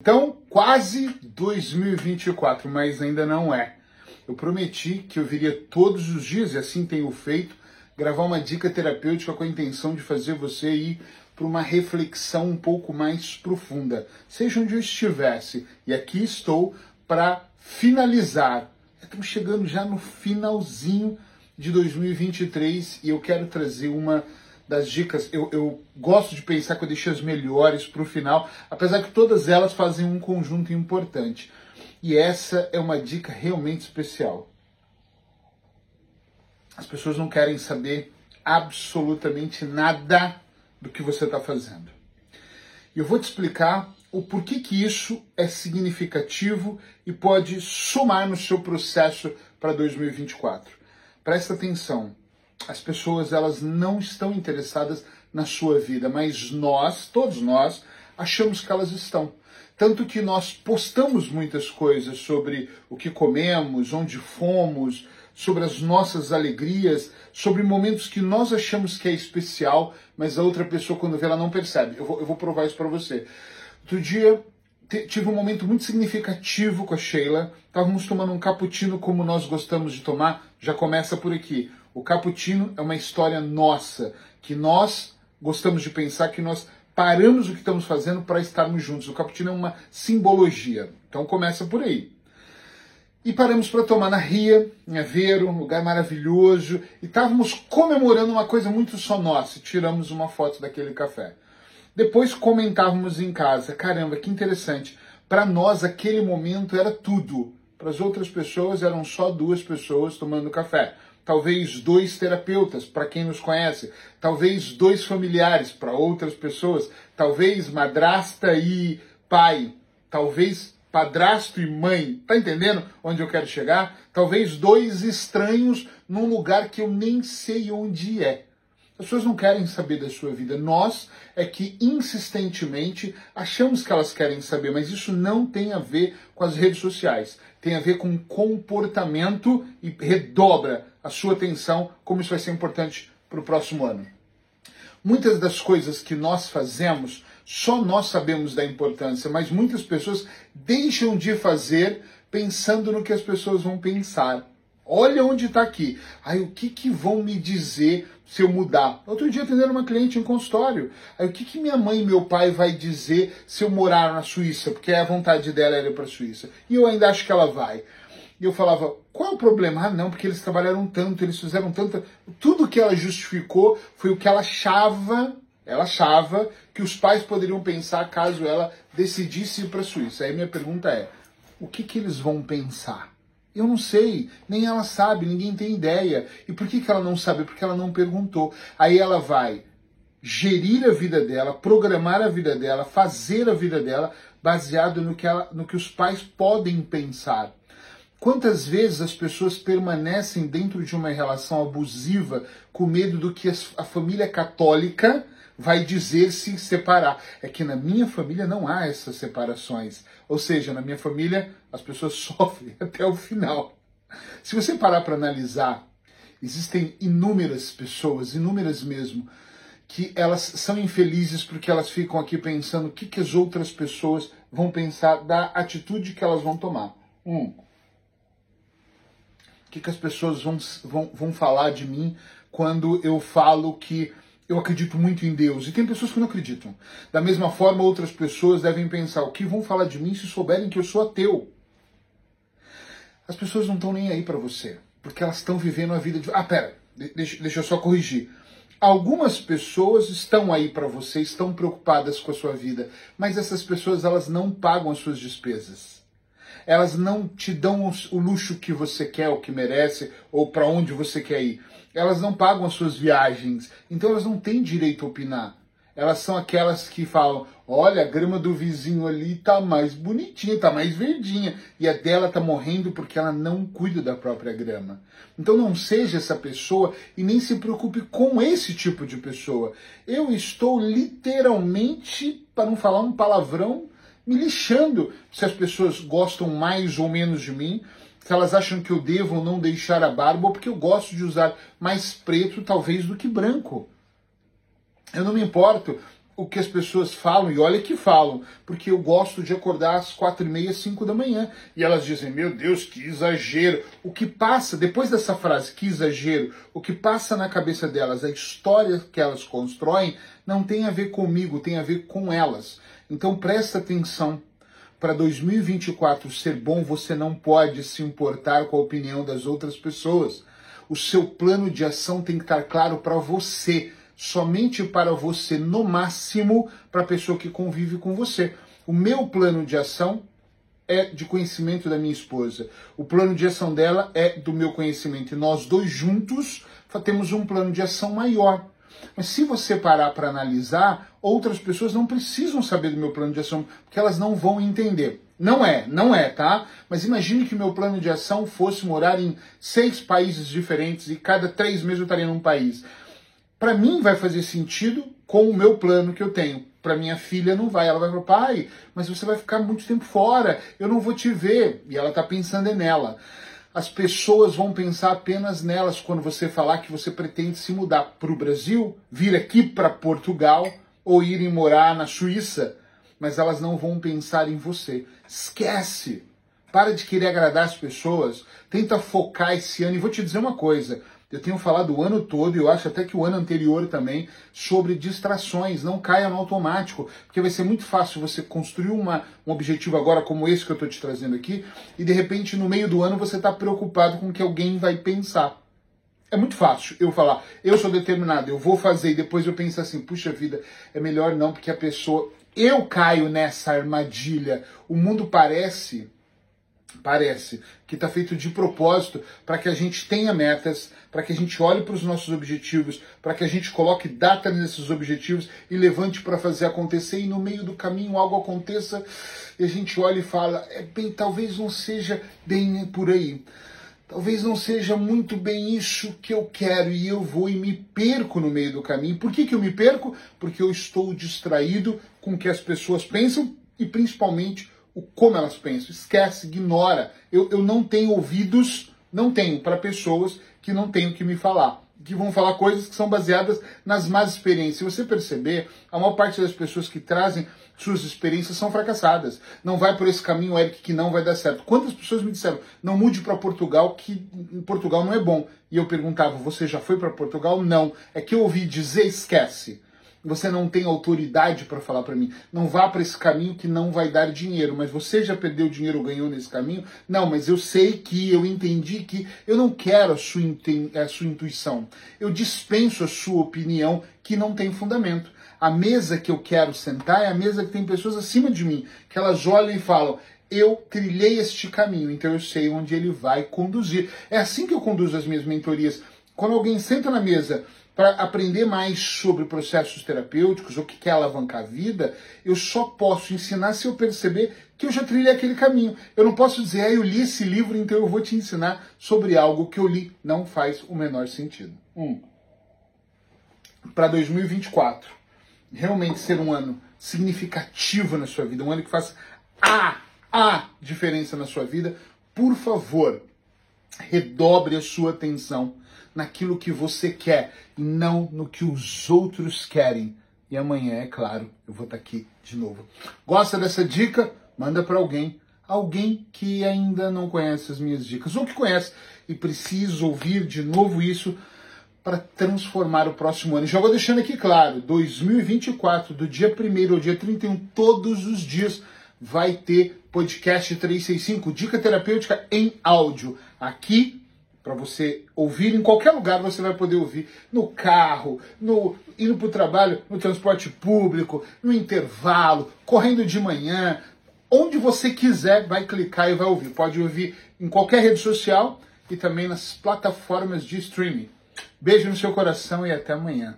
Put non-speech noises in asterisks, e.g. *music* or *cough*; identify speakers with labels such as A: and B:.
A: Então, quase 2024, mas ainda não é. Eu prometi que eu viria todos os dias, e assim tenho feito, gravar uma dica terapêutica com a intenção de fazer você ir para uma reflexão um pouco mais profunda, seja onde eu estivesse. E aqui estou para finalizar. Estamos chegando já no finalzinho de 2023 e eu quero trazer uma das dicas, eu, eu gosto de pensar que eu deixei as melhores para o final, apesar que todas elas fazem um conjunto importante. E essa é uma dica realmente especial. As pessoas não querem saber absolutamente nada do que você está fazendo. E eu vou te explicar o porquê que isso é significativo e pode somar no seu processo para 2024. Presta atenção as pessoas elas não estão interessadas na sua vida, mas nós, todos nós, achamos que elas estão. Tanto que nós postamos muitas coisas sobre o que comemos, onde fomos, sobre as nossas alegrias, sobre momentos que nós achamos que é especial, mas a outra pessoa, quando vê, ela não percebe. Eu vou, eu vou provar isso para você. Outro dia, tive um momento muito significativo com a Sheila. Estávamos tomando um cappuccino como nós gostamos de tomar. Já começa por aqui. O cappuccino é uma história nossa, que nós gostamos de pensar que nós paramos o que estamos fazendo para estarmos juntos. O cappuccino é uma simbologia. Então começa por aí. E paramos para tomar na Ria, em Aveiro, um lugar maravilhoso, e estávamos comemorando uma coisa muito só nossa. Tiramos uma foto daquele café. Depois comentávamos em casa, caramba, que interessante. Para nós aquele momento era tudo. Para as outras pessoas eram só duas pessoas tomando café talvez dois terapeutas, para quem nos conhece, talvez dois familiares, para outras pessoas, talvez madrasta e pai, talvez padrasto e mãe. Tá entendendo onde eu quero chegar? Talvez dois estranhos num lugar que eu nem sei onde é. As pessoas não querem saber da sua vida. Nós é que insistentemente achamos que elas querem saber, mas isso não tem a ver com as redes sociais. Tem a ver com comportamento e redobra a sua atenção, como isso vai ser importante para o próximo ano. Muitas das coisas que nós fazemos, só nós sabemos da importância, mas muitas pessoas deixam de fazer pensando no que as pessoas vão pensar. Olha onde está aqui. Aí o que, que vão me dizer se eu mudar? Outro dia atendendo uma cliente em consultório. Aí o que, que minha mãe e meu pai vai dizer se eu morar na Suíça? Porque a vontade dela era ir para a Suíça. E eu ainda acho que ela vai. E eu falava, qual é o problema? Ah, não, porque eles trabalharam tanto, eles fizeram tanto. Tudo que ela justificou foi o que ela achava, ela achava que os pais poderiam pensar caso ela decidisse ir para a Suíça. Aí minha pergunta é, o que, que eles vão pensar? Eu não sei, nem ela sabe, ninguém tem ideia. E por que, que ela não sabe? Porque ela não perguntou. Aí ela vai gerir a vida dela, programar a vida dela, fazer a vida dela baseado no que, ela, no que os pais podem pensar. Quantas vezes as pessoas permanecem dentro de uma relação abusiva com medo do que a família católica vai dizer se separar. É que na minha família não há essas separações. Ou seja, na minha família as pessoas *laughs* sofrem até o final. Se você parar para analisar, existem inúmeras pessoas, inúmeras mesmo, que elas são infelizes porque elas ficam aqui pensando o que, que as outras pessoas vão pensar da atitude que elas vão tomar. Um, o que, que as pessoas vão, vão, vão falar de mim quando eu falo que eu acredito muito em Deus. E tem pessoas que não acreditam. Da mesma forma, outras pessoas devem pensar: o que vão falar de mim se souberem que eu sou ateu? As pessoas não estão nem aí para você, porque elas estão vivendo a vida de. Ah, pera, deixa, deixa eu só corrigir. Algumas pessoas estão aí para você, estão preocupadas com a sua vida, mas essas pessoas elas não pagam as suas despesas. Elas não te dão o luxo que você quer, ou que merece, ou para onde você quer ir elas não pagam as suas viagens, então elas não têm direito a opinar. Elas são aquelas que falam: olha, a grama do vizinho ali tá mais bonitinha, tá mais verdinha, e a dela tá morrendo porque ela não cuida da própria grama. Então não seja essa pessoa e nem se preocupe com esse tipo de pessoa. Eu estou literalmente, para não falar um palavrão, me lixando se as pessoas gostam mais ou menos de mim, se elas acham que eu devo ou não deixar a barba, ou porque eu gosto de usar mais preto talvez do que branco. Eu não me importo o que as pessoas falam, e olha que falam, porque eu gosto de acordar às quatro e meia, cinco da manhã, e elas dizem, meu Deus, que exagero. O que passa, depois dessa frase, que exagero, o que passa na cabeça delas, a história que elas constroem, não tem a ver comigo, tem a ver com elas. Então presta atenção. Para 2024 ser bom, você não pode se importar com a opinião das outras pessoas. O seu plano de ação tem que estar claro para você somente para você, no máximo para a pessoa que convive com você. O meu plano de ação é de conhecimento da minha esposa. O plano de ação dela é do meu conhecimento. E nós dois juntos temos um plano de ação maior. Mas se você parar para analisar, outras pessoas não precisam saber do meu plano de ação, porque elas não vão entender. Não é, não é, tá? Mas imagine que meu plano de ação fosse morar em seis países diferentes e cada três meses eu estaria num país para mim vai fazer sentido com o meu plano que eu tenho. Para minha filha não vai. Ela vai falar, pai, mas você vai ficar muito tempo fora, eu não vou te ver. E ela está pensando nela. As pessoas vão pensar apenas nelas quando você falar que você pretende se mudar para o Brasil, vir aqui para Portugal ou irem morar na Suíça, mas elas não vão pensar em você. Esquece! Para de querer agradar as pessoas. Tenta focar esse ano. E vou te dizer uma coisa: eu tenho falado o ano todo, e eu acho até que o ano anterior também, sobre distrações. Não caia no automático, porque vai ser muito fácil você construir uma, um objetivo agora como esse que eu estou te trazendo aqui, e de repente no meio do ano você está preocupado com o que alguém vai pensar. É muito fácil eu falar, eu sou determinado, eu vou fazer, e depois eu penso assim, puxa vida, é melhor não, porque a pessoa. Eu caio nessa armadilha. O mundo parece parece que está feito de propósito para que a gente tenha metas, para que a gente olhe para os nossos objetivos, para que a gente coloque data nesses objetivos e levante para fazer acontecer e no meio do caminho algo aconteça e a gente olha e fala, é bem, talvez não seja bem por aí. Talvez não seja muito bem isso que eu quero e eu vou e me perco no meio do caminho. Por que, que eu me perco? Porque eu estou distraído com o que as pessoas pensam e principalmente o como elas pensam. Esquece, ignora. Eu, eu não tenho ouvidos, não tenho, para pessoas que não têm o que me falar. Que vão falar coisas que são baseadas nas más experiências. Se você perceber, a maior parte das pessoas que trazem suas experiências são fracassadas. Não vai por esse caminho, Eric, que não vai dar certo. Quantas pessoas me disseram, não mude para Portugal, que Portugal não é bom? E eu perguntava, você já foi para Portugal? Não. É que eu ouvi dizer, esquece você não tem autoridade para falar para mim. Não vá para esse caminho que não vai dar dinheiro. Mas você já perdeu dinheiro ou ganhou nesse caminho? Não, mas eu sei que, eu entendi que eu não quero a sua, a sua intuição. Eu dispenso a sua opinião que não tem fundamento. A mesa que eu quero sentar é a mesa que tem pessoas acima de mim, que elas olham e falam: eu trilhei este caminho, então eu sei onde ele vai conduzir. É assim que eu conduzo as minhas mentorias. Quando alguém senta na mesa para aprender mais sobre processos terapêuticos, o que quer alavancar a vida, eu só posso ensinar se eu perceber que eu já trilhei aquele caminho. Eu não posso dizer, ah, eu li esse livro, então eu vou te ensinar sobre algo que eu li. Não faz o menor sentido. Um. Para 2024, realmente ser um ano significativo na sua vida, um ano que faça a, a diferença na sua vida, por favor, redobre a sua atenção naquilo que você quer e não no que os outros querem. E amanhã, é claro, eu vou estar aqui de novo. Gosta dessa dica? Manda para alguém. Alguém que ainda não conhece as minhas dicas ou que conhece e precisa ouvir de novo isso para transformar o próximo ano. Já vou deixando aqui claro: 2024, do dia 1 ao dia 31, todos os dias vai ter podcast 365, dica terapêutica em áudio. Aqui para você ouvir em qualquer lugar, você vai poder ouvir no carro, no indo para o trabalho, no transporte público, no intervalo, correndo de manhã, onde você quiser, vai clicar e vai ouvir. Pode ouvir em qualquer rede social e também nas plataformas de streaming. Beijo no seu coração e até amanhã.